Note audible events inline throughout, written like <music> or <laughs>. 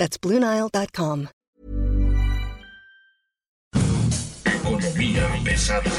That's BlueNile.com. Economía pesada.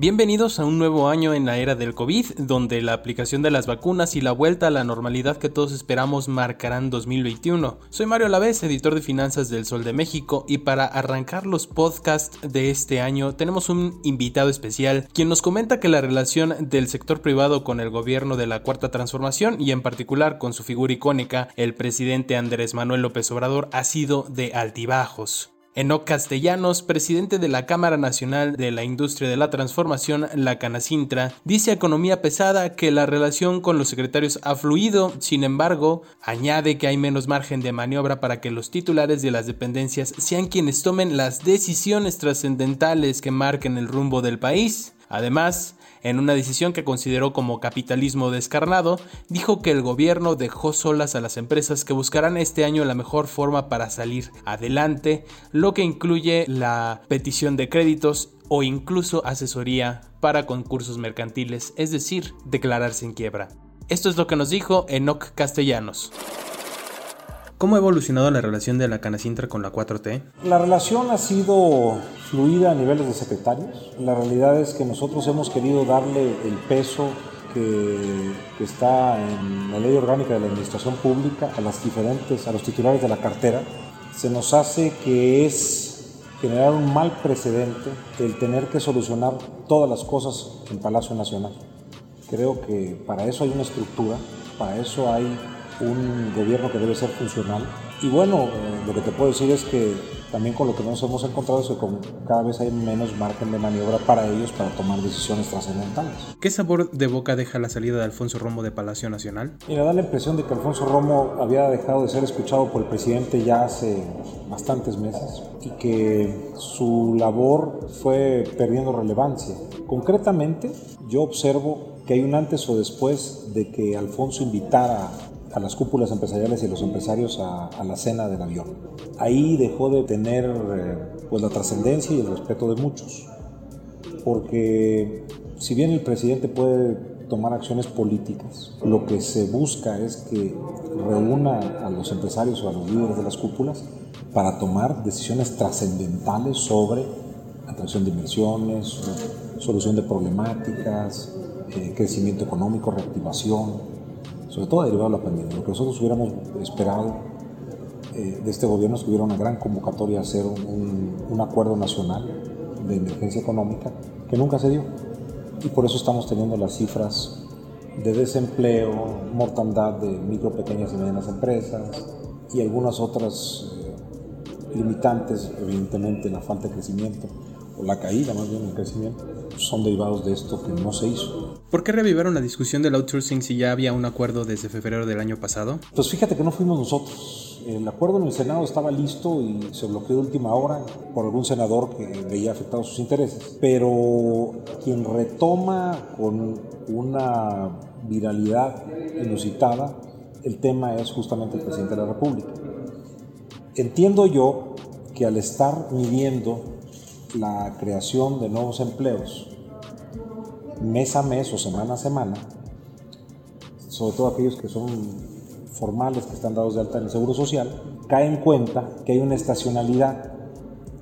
Bienvenidos a un nuevo año en la era del COVID, donde la aplicación de las vacunas y la vuelta a la normalidad que todos esperamos marcarán 2021. Soy Mario Lavés, editor de finanzas del Sol de México, y para arrancar los podcasts de este año tenemos un invitado especial, quien nos comenta que la relación del sector privado con el gobierno de la Cuarta Transformación y en particular con su figura icónica, el presidente Andrés Manuel López Obrador, ha sido de altibajos. Enoc Castellanos, presidente de la Cámara Nacional de la Industria de la Transformación, la Canacintra, dice a Economía Pesada que la relación con los secretarios ha fluido, sin embargo, añade que hay menos margen de maniobra para que los titulares de las dependencias sean quienes tomen las decisiones trascendentales que marquen el rumbo del país. Además, en una decisión que consideró como capitalismo descarnado, dijo que el gobierno dejó solas a las empresas que buscarán este año la mejor forma para salir adelante, lo que incluye la petición de créditos o incluso asesoría para concursos mercantiles, es decir, declararse en quiebra. Esto es lo que nos dijo Enoc Castellanos. ¿Cómo ha evolucionado la relación de la Canacintra con la 4T? La relación ha sido fluida a niveles de secretarios. La realidad es que nosotros hemos querido darle el peso que, que, está en la ley orgánica de la administración pública a las diferentes, a los titulares de la cartera. Se nos hace que es generar un mal precedente el tener que solucionar todas las cosas en Palacio Nacional. Creo que para eso hay una estructura, para eso hay un gobierno que debe ser funcional. Y bueno, eh, lo que te puedo decir es que también con lo que nos hemos encontrado es que con, cada vez hay menos margen de maniobra para ellos para tomar decisiones trascendentales. ¿Qué sabor de boca deja la salida de Alfonso Romo de Palacio Nacional? Mira, da la impresión de que Alfonso Romo había dejado de ser escuchado por el presidente ya hace bastantes meses y que su labor fue perdiendo relevancia. Concretamente, yo observo que hay un antes o después de que Alfonso invitara a las cúpulas empresariales y los empresarios a, la cena del avión. Ahí dejó de tener eh, pues la trascendencia y el respeto de muchos, porque si bien el presidente puede tomar acciones políticas, lo que se busca es que reúna a los empresarios o a los líderes de las cúpulas para tomar decisiones trascendentales sobre atracción de inversiones, solución de problemáticas, eh, crecimiento económico, reactivación, sobre todo derivado de la pandemia. Lo que nosotros hubiéramos esperado eh, de este gobierno es que hubiera una gran convocatoria a hacer un, acuerdo nacional de emergencia económica que nunca se dio. Y por eso estamos teniendo las cifras de desempleo, mortandad de micro, pequeñas y medianas empresas y algunas otras eh, limitantes, evidentemente la falta de crecimiento o la caída más bien del crecimiento, son derivados de esto que no se hizo. ¿Por qué revivieron la discusión del outsourcing si ya había un acuerdo desde febrero del año pasado? Pues fíjate que no fuimos nosotros. El acuerdo en el Senado estaba listo y se bloqueó de última hora por algún senador que veía afectados sus intereses. Pero quien retoma con una viralidad inusitada el tema es justamente el presidente de la República. Entiendo yo que al estar midiendo la creación de nuevos empleos mes a mes o semana a semana, sobre todo aquellos que son formales, que están dados de alta en el Seguro Social, cae en cuenta que hay una estacionalidad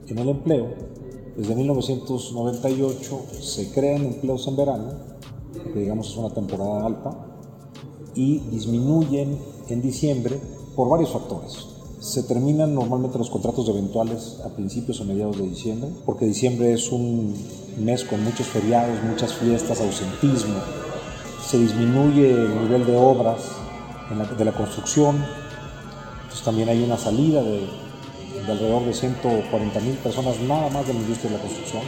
en el empleo. Desde 1998 se crean empleos en verano, que digamos es una temporada alta, y disminuyen en diciembre por varios factores. Se terminan normalmente los contratos eventuales a principios o mediados de diciembre, porque diciembre es un mes con muchos feriados, muchas fiestas, ausentismo. Se disminuye el nivel de obras de la construcción. Entonces también hay una salida de, de alrededor de 140 mil personas nada más de la industria de la construcción.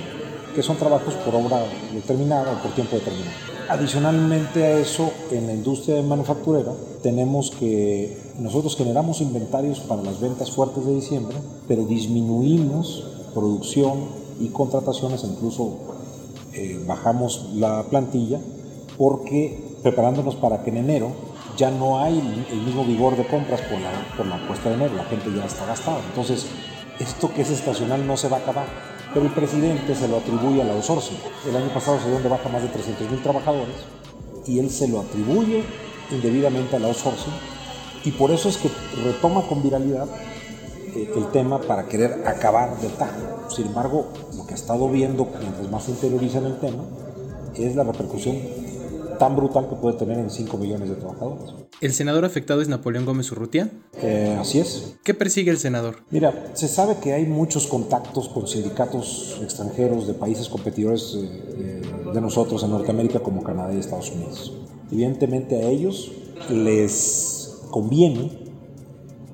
que son trabajos por obra determinada o por tiempo determinado. Adicionalmente a eso, en la industria manufacturera tenemos que nosotros generamos inventarios para las ventas fuertes de diciembre, pero disminuimos producción y contrataciones, incluso eh, bajamos la plantilla porque preparándonos para que en enero ya no hay el mismo vigor de compras por la, por la puesta de enero, la gente ya está gastada. Entonces, esto que es estacional no se va a acabar pero el presidente se lo atribuye a la outsourcing. El año pasado se dio de baja más de 300 mil trabajadores y él se lo atribuye indebidamente a la outsourcing y por eso es que retoma con viralidad eh, el tema para querer acabar de tajo. Sin embargo, lo que ha estado viendo mientras más se interioriza en el tema es la repercusión tan brutal que puede tener en 5 millones de trabajadores. ¿El senador afectado es Napoleón Gómez Urrutia? Eh, así es. ¿Qué persigue el senador? Mira, se sabe que hay muchos contactos con sindicatos extranjeros de países competidores eh, eh, de nosotros en Norteamérica como Canadá y Estados Unidos. Evidentemente a ellos les conviene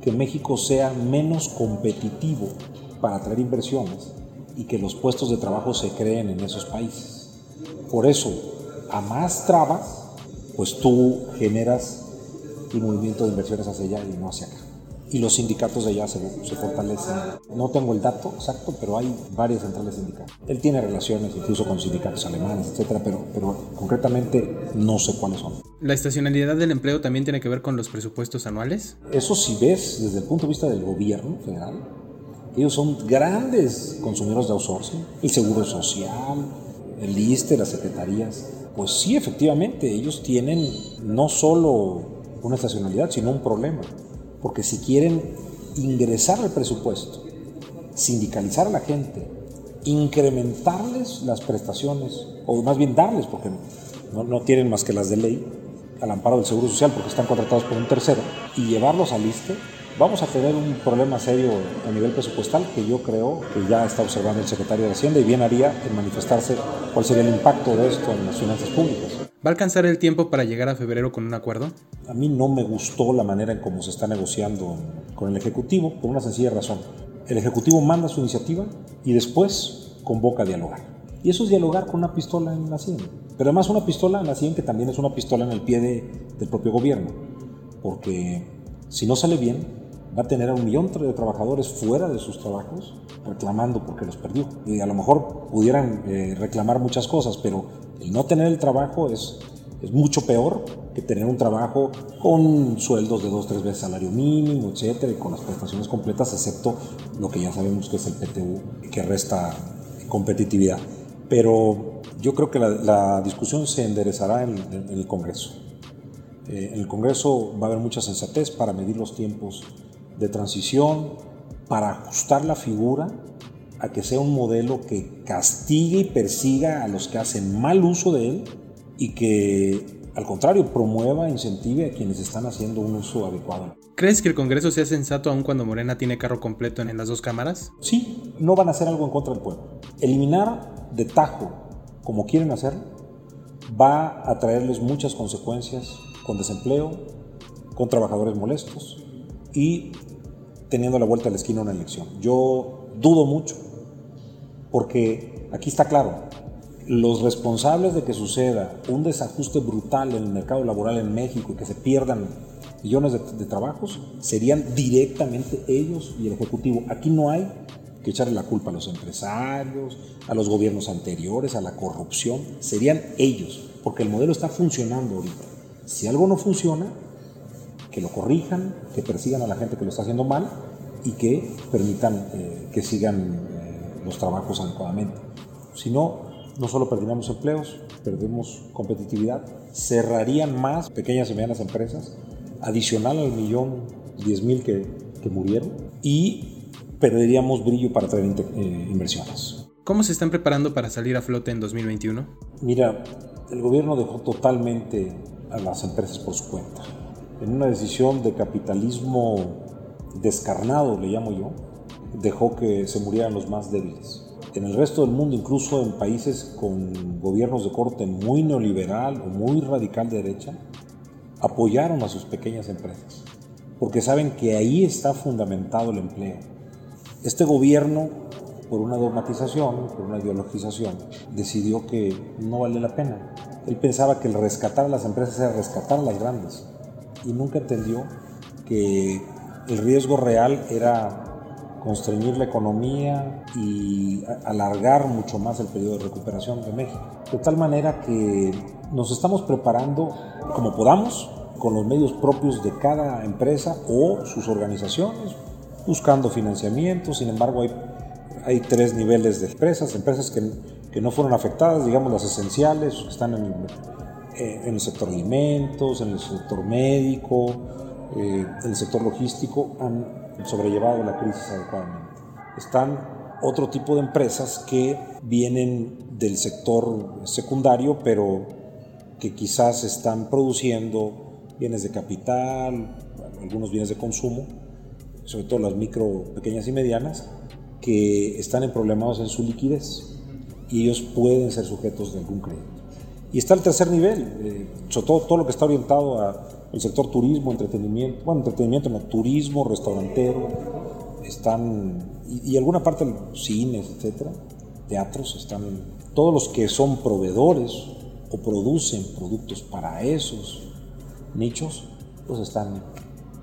que México sea menos competitivo para atraer inversiones y que los puestos de trabajo se creen en esos países. Por eso, a más trabas, pues tú generas un movimiento de inversiones hacia allá y no hacia acá. Y los sindicatos de allá se, se, fortalecen. No tengo el dato exacto, pero hay varias centrales sindicales. Él tiene relaciones incluso con sindicatos alemanes, etcétera, pero, pero concretamente no sé cuáles son. ¿La estacionalidad del empleo también tiene que ver con los presupuestos anuales? Eso si ves desde el punto de vista del gobierno federal, ellos son grandes consumidores de outsourcing, el seguro social, el ISTE, las secretarías pues sí, efectivamente, ellos tienen no solo una estacionalidad, sino un problema. Porque si quieren ingresar al presupuesto, sindicalizar a la gente, incrementarles las prestaciones, o más bien darles, porque no, tienen más que las de ley, al amparo del Seguro Social, porque están contratados por un tercero, y llevarlos al ISTE, vamos a tener un problema serio a nivel presupuestal que yo creo que ya está observando el secretario de Hacienda y bien haría en manifestarse cuál sería el impacto de esto en las finanzas públicas. ¿Va a alcanzar el tiempo para llegar a febrero con un acuerdo? A mí no me gustó la manera en cómo se está negociando con el Ejecutivo por una sencilla razón. El Ejecutivo manda su iniciativa y después convoca a dialogar. Y eso es dialogar con una pistola en la sien. Pero además una pistola en la sien que también es una pistola en el pie de, del propio gobierno. Porque si no sale bien, va a tener a un millón de trabajadores fuera de sus trabajos reclamando porque los perdió. Y a lo mejor pudieran eh, reclamar muchas cosas, pero el no tener el trabajo es, es mucho peor que tener un trabajo con sueldos de dos, tres veces salario mínimo, etcétera, y con las prestaciones completas, excepto lo que ya sabemos que es el PTU, que resta competitividad. Pero yo creo que la, discusión se enderezará en, el Congreso. Eh, en el Congreso va a haber mucha sensatez para medir los tiempos de transición para ajustar la figura a que sea un modelo que castigue y persiga a los que hacen mal uso de él y que al contrario promueva, incentive a quienes están haciendo un uso adecuado. ¿Crees que el Congreso sea sensato aun cuando Morena tiene carro completo en las dos cámaras? Sí, no van a hacer algo en contra del pueblo. Eliminar de tajo, como quieren hacerlo, va a traerles muchas consecuencias con desempleo, con trabajadores molestos y teniendo la vuelta a la esquina una elección. Yo dudo mucho, porque aquí está claro, los responsables de que suceda un desajuste brutal en el mercado laboral en México y que se pierdan millones de, trabajos serían directamente ellos y el Ejecutivo. Aquí no hay que echarle la culpa a los empresarios, a los gobiernos anteriores, a la corrupción, serían ellos, porque el modelo está funcionando ahorita. Si algo no funciona, que lo corrijan, que persigan a la gente que lo está haciendo mal y que permitan eh, que sigan eh, los trabajos adecuadamente. Si no, no solo perderíamos empleos, perdemos competitividad, cerrarían más pequeñas y medianas empresas, adicional al millón diez mil que, que, murieron, y perderíamos brillo para traer eh, inversiones. ¿Cómo se están preparando para salir a flote en 2021? Mira, el gobierno dejó totalmente a las empresas por su cuenta en una decisión de capitalismo descarnado, le llamo yo, dejó que se murieran los más débiles. En el resto del mundo, incluso en países con gobiernos de corte muy neoliberal o muy radical de derecha, apoyaron a sus pequeñas empresas, porque saben que ahí está fundamentado el empleo. Este gobierno por una dogmatización, por una ideologización, decidió que no vale la pena. Él pensaba que el rescatar a las empresas era rescatar a las grandes y nunca entendió que el riesgo real era constreñir la economía y alargar mucho más el periodo de recuperación de México. De tal manera que nos estamos preparando como podamos con los medios propios de cada empresa o sus organizaciones, buscando financiamiento. Sin embargo, hay, hay tres niveles de empresas, empresas que, que, no fueron afectadas, digamos las esenciales, que están en, eh, en el sector alimentos, en el sector médico, eh, en el sector logístico, han sobrellevado la crisis adecuadamente. Están otro tipo de empresas que vienen del sector secundario, pero que quizás están produciendo bienes de capital, algunos bienes de consumo, sobre todo las micro, pequeñas y medianas, que están en problemas en su liquidez y ellos pueden ser sujetos de algún crédito. Y está el tercer nivel, eh, sobre todo todo lo que está orientado al sector turismo, entretenimiento, bueno, entretenimiento no, turismo, restaurantero, están, y, y alguna parte cines, etcétera, teatros, están, todos los que son proveedores o producen productos para esos nichos, pues están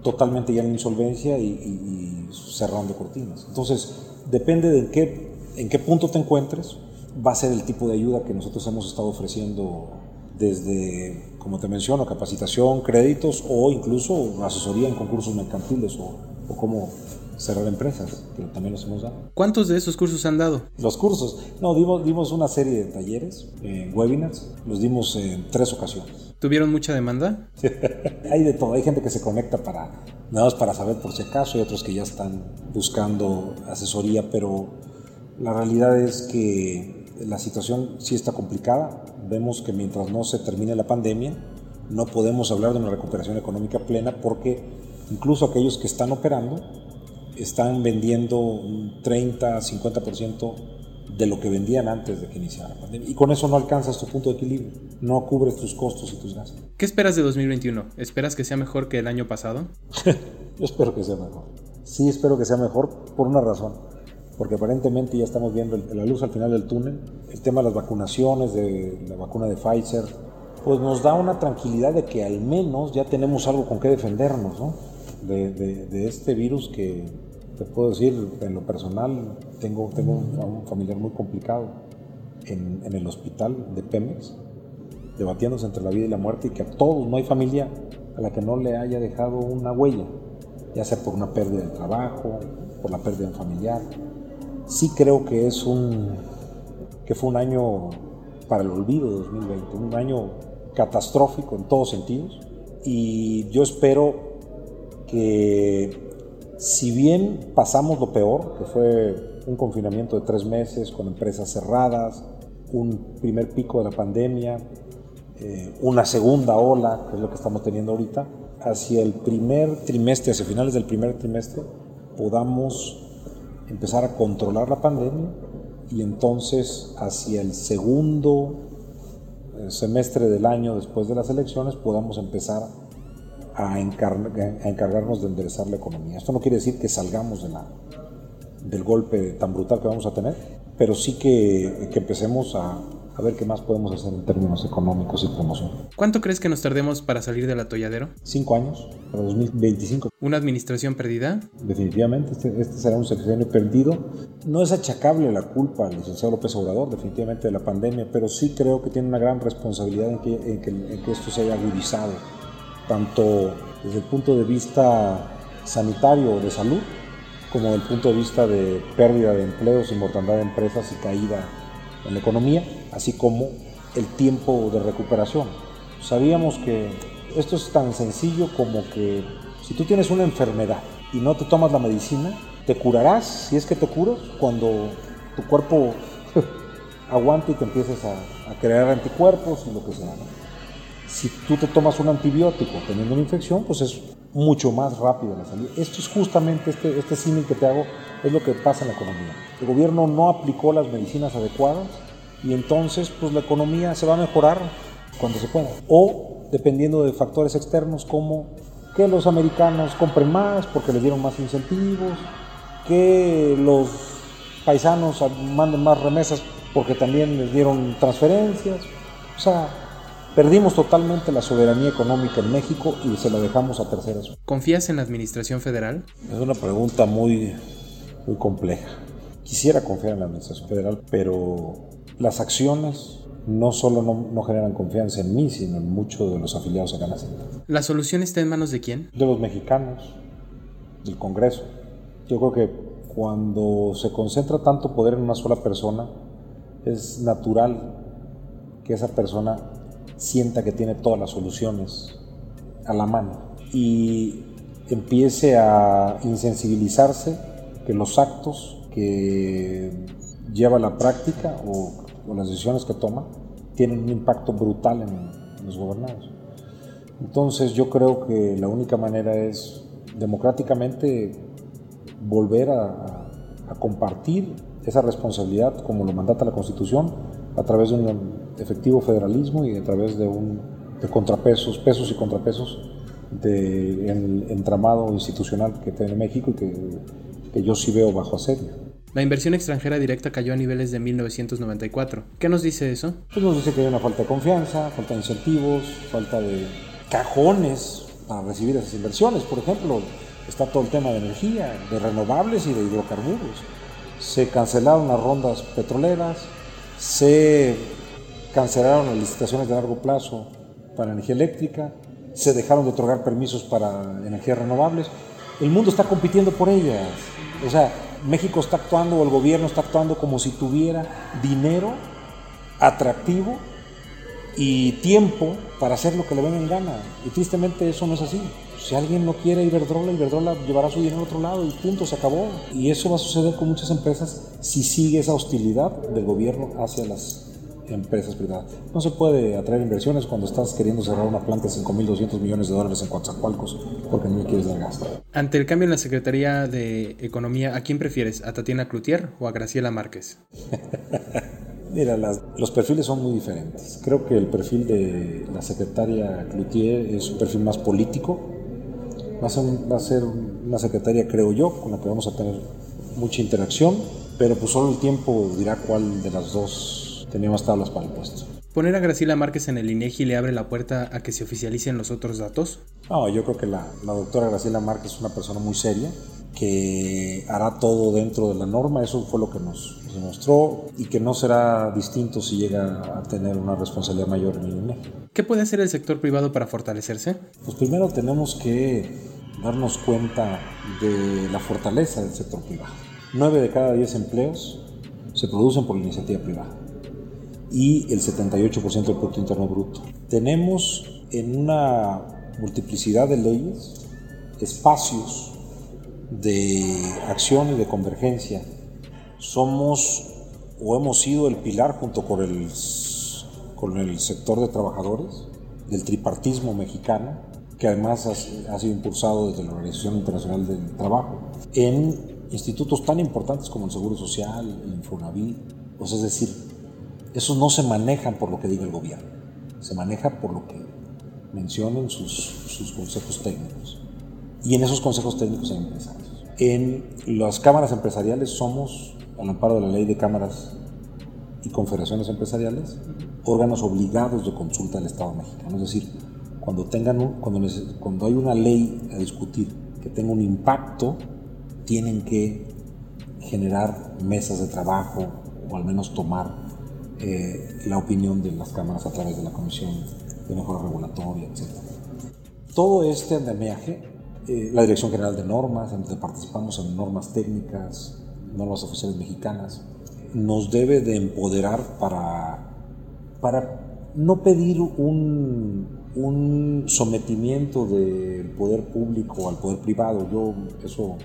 totalmente ya en insolvencia y, y, y cerrando cortinas. Entonces, depende de en qué, en qué punto te encuentres, va a ser el tipo de ayuda que nosotros hemos estado ofreciendo desde, como te menciono, capacitación, créditos o incluso asesoría en concursos mercantiles o, o cómo cerrar empresas, que también los hemos dado. ¿Cuántos de esos cursos han dado? Los cursos, no, dimos, dimos una serie de talleres, eh, webinars, los dimos en tres ocasiones. ¿Tuvieron mucha demanda? <laughs> hay de todo, hay gente que se conecta para, nada más para saber por si acaso, y otros que ya están buscando asesoría, pero la realidad es que la situación sí está complicada. Vemos que mientras no se termine la pandemia, no podemos hablar de una recuperación económica plena porque incluso aquellos que están operando están vendiendo un 30, 50% de lo que vendían antes de que iniciara la pandemia. Y con eso no alcanzas tu punto de equilibrio, no cubres tus costos y tus gastos. ¿Qué esperas de 2021? ¿Esperas que sea mejor que el año pasado? <laughs> Yo espero que sea mejor. Sí, espero que sea mejor por una razón. Porque aparentemente ya estamos viendo la luz al final del túnel. El tema de las vacunaciones, de la vacuna de Pfizer, pues nos da una tranquilidad de que al menos ya tenemos algo con qué defendernos, ¿no? De, de, de este virus que te puedo decir, en lo personal, tengo, tengo un, un familiar muy complicado en, en, el hospital de Pemex, debatiéndose entre la vida y la muerte, y que a todos, no hay familia a la que no le haya dejado una huella, ya sea por una pérdida de trabajo, por la pérdida de familiar. Sí creo que es un, que fue un año para el olvido de 2020, un año catastrófico en todos sentidos, y yo espero que si bien pasamos lo peor, que fue un confinamiento de tres meses con empresas cerradas, un primer pico de la pandemia, eh, una segunda ola, que es lo que estamos teniendo ahorita, hacia el primer trimestre, hacia finales del primer trimestre, podamos empezar a controlar la pandemia y entonces hacia el segundo eh, semestre del año después de las elecciones podamos empezar a, encar a, encargarnos de enderezar la economía. Esto no quiere decir que salgamos del golpe tan brutal que vamos a tener, pero sí que, que empecemos a, a, ver qué más podemos hacer en términos económicos y promoción. ¿Cuánto crees que nos tardemos para salir del atolladero? Cinco años, para 2025. ¿Una administración perdida? Definitivamente, este, este será un sexenio perdido. No es achacable la culpa al licenciado López Obrador, definitivamente, de la pandemia, pero sí creo que tiene una gran responsabilidad en que, en que, en que esto se haya agudizado tanto desde el punto de vista sanitario de salud, como desde el punto de vista de pérdida de empleos y mortandad de empresas y caída en la economía, así como el tiempo de recuperación. Sabíamos que esto es tan sencillo como que si tú tienes una enfermedad y no te tomas la medicina, te curarás, si es que te curas, cuando tu cuerpo <laughs> aguante y te empieces a, crear anticuerpos y lo que sea. si tú te tomas un antibiótico teniendo una infección, pues es mucho más rápido la salida. Esto es justamente este, este símil que te hago, es lo que pasa en la economía. El gobierno no aplicó las medicinas adecuadas y entonces pues la economía se va a mejorar cuando se pueda. O dependiendo de factores externos como que los americanos compren más porque les dieron más incentivos, que los paisanos manden más remesas porque también les dieron transferencias. O sea, perdimos totalmente la soberanía económica en México y se la dejamos a terceras. ¿Confías en la administración federal? Es una pregunta muy, muy compleja. Quisiera confiar en la administración federal, pero las acciones no solo no, generan confianza en mí, sino en muchos de los afiliados a la ¿La solución está en manos de quién? De los mexicanos, del Congreso. Yo creo que cuando se concentra tanto poder en una sola persona, es natural que esa persona sienta que tiene todas las soluciones a la mano y empiece a insensibilizarse que los actos que lleva a la práctica o o las decisiones que toma tienen un impacto brutal en, los gobernados. Entonces yo creo que la única manera es democráticamente volver a, compartir esa responsabilidad como lo mandata la Constitución a través de un efectivo federalismo y a través de, un, de contrapesos, pesos y contrapesos del entramado institucional que tiene México y que, que yo sí veo bajo asedio. La inversión extranjera directa cayó a niveles de 1994. ¿Qué nos dice eso? Pues nos dice que hay una falta de confianza, falta de incentivos, falta de cajones para recibir esas inversiones. Por ejemplo, está todo el tema de energía, de renovables y de hidrocarburos. Se cancelaron las rondas petroleras, se cancelaron las licitaciones de largo plazo para energía eléctrica, se dejaron de otorgar permisos para energías renovables. El mundo está compitiendo por ellas. O sea, México está actuando o el gobierno está actuando como si tuviera dinero atractivo y tiempo para hacer lo que le venga en gana. Y tristemente eso no es así. Si alguien no quiere Iberdrola, Iberdrola llevará su dinero a otro lado y punto, se acabó. Y eso va a suceder con muchas empresas si sigue esa hostilidad del gobierno hacia las empresas privadas. No se puede atraer inversiones cuando estás queriendo cerrar una planta de 5.200 millones de dólares en Coatzacoalcos porque no quieres dar gasto. Ante el cambio en la Secretaría de Economía, ¿a quién prefieres? ¿A Tatiana Cloutier o a Graciela Márquez? <laughs> Mira, los perfiles son muy diferentes. Creo que el perfil de la secretaria Cloutier es un perfil más político. Va a, ser, va a ser una secretaria, creo yo, con la que vamos a tener mucha interacción, pero pues solo el tiempo dirá cuál de las dos teníamos tablas para el puesto. ¿Poner a Graciela Márquez en el INEGI le abre la puerta a que se oficialicen los otros datos? No, yo creo que la, doctora Graciela Márquez es una persona muy seria, que hará todo dentro de la norma, eso fue lo que nos, demostró, y que no será distinto si llega a tener una responsabilidad mayor en el INEGI. ¿Qué puede hacer el sector privado para fortalecerse? Pues primero tenemos que darnos cuenta de la fortaleza del sector privado. 9 de cada 10 empleos se producen por la iniciativa privada y el 78% del Producto Interno Bruto. Tenemos en una multiplicidad de leyes espacios de acción y de convergencia. Somos o hemos sido el pilar junto con el, con el sector de trabajadores del tripartismo mexicano, que además ha, sido impulsado desde la Organización Internacional del Trabajo, en institutos tan importantes como el Seguro Social, el Infonavit, pues es decir, esos no se manejan por lo que diga el gobierno, se maneja por lo que mencionan sus, consejos técnicos. Y en esos consejos técnicos hay empresarios. En las cámaras empresariales somos, al amparo de la ley de cámaras y confederaciones empresariales, órganos obligados de consulta del Estado mexicano. Es decir, cuando, tengan cuando, cuando hay una ley a discutir que tenga un impacto, tienen que generar mesas de trabajo o al menos tomar eh, la opinión de las cámaras a través de la Comisión de Mejora Regulatoria, etc. Todo este andamiaje, eh, la Dirección General de Normas, en donde participamos en normas técnicas, normas oficiales mexicanas, nos debe de empoderar para, para no pedir un, un sometimiento del poder público al poder privado. Yo eso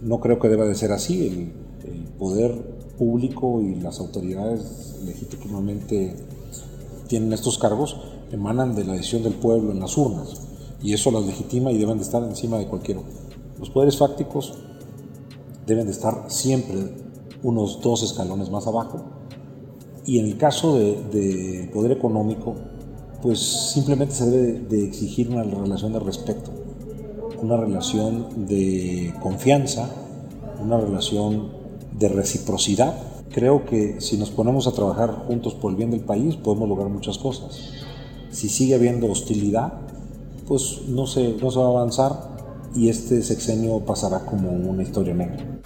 no creo que deba de ser así. El, el poder público y las autoridades legítimamente tienen estos cargos emanan de la decisión del pueblo en las urnas y eso las legitima y deben de estar encima de cualquier Los poderes fácticos deben de estar siempre unos dos escalones más abajo y en el caso del de poder económico pues simplemente se debe de exigir una relación de respeto, una relación de confianza, una relación de reciprocidad. Creo que si nos ponemos a trabajar juntos por el bien del país, podemos lograr muchas cosas. Si sigue habiendo hostilidad, pues no se, no se va a avanzar y este sexenio pasará como una historia negra.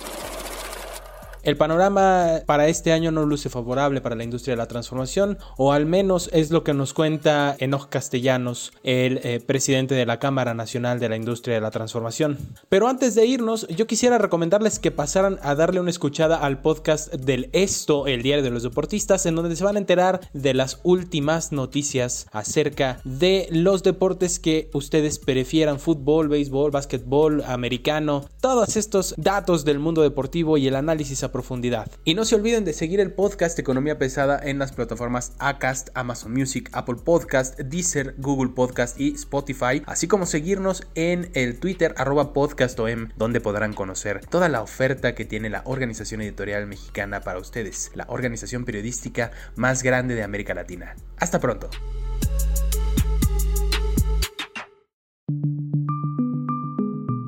El panorama para este año no luce favorable para la industria de la transformación, o al menos es lo que nos cuenta Enoch Castellanos, el eh, presidente de la Cámara Nacional de la Industria de la Transformación. Pero antes de irnos, yo quisiera recomendarles que pasaran a darle una escuchada al podcast del Esto, el diario de los deportistas, en donde se van a enterar de las últimas noticias acerca de los deportes que ustedes prefieran, fútbol, béisbol, básquetbol, americano, todos estos datos del mundo deportivo y el análisis profundidad. Y no se olviden de seguir el podcast Economía Pesada en las plataformas Acast, Amazon Music, Apple Podcast, Deezer, Google Podcast y Spotify, así como seguirnos en el Twitter arroba podcastom, donde podrán conocer toda la oferta que tiene la Organización Editorial Mexicana para ustedes, la organización periodística más grande de América Latina. Hasta pronto.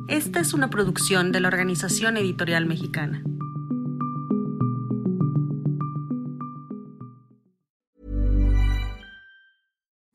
Esta es una producción de la Organización Editorial Mexicana.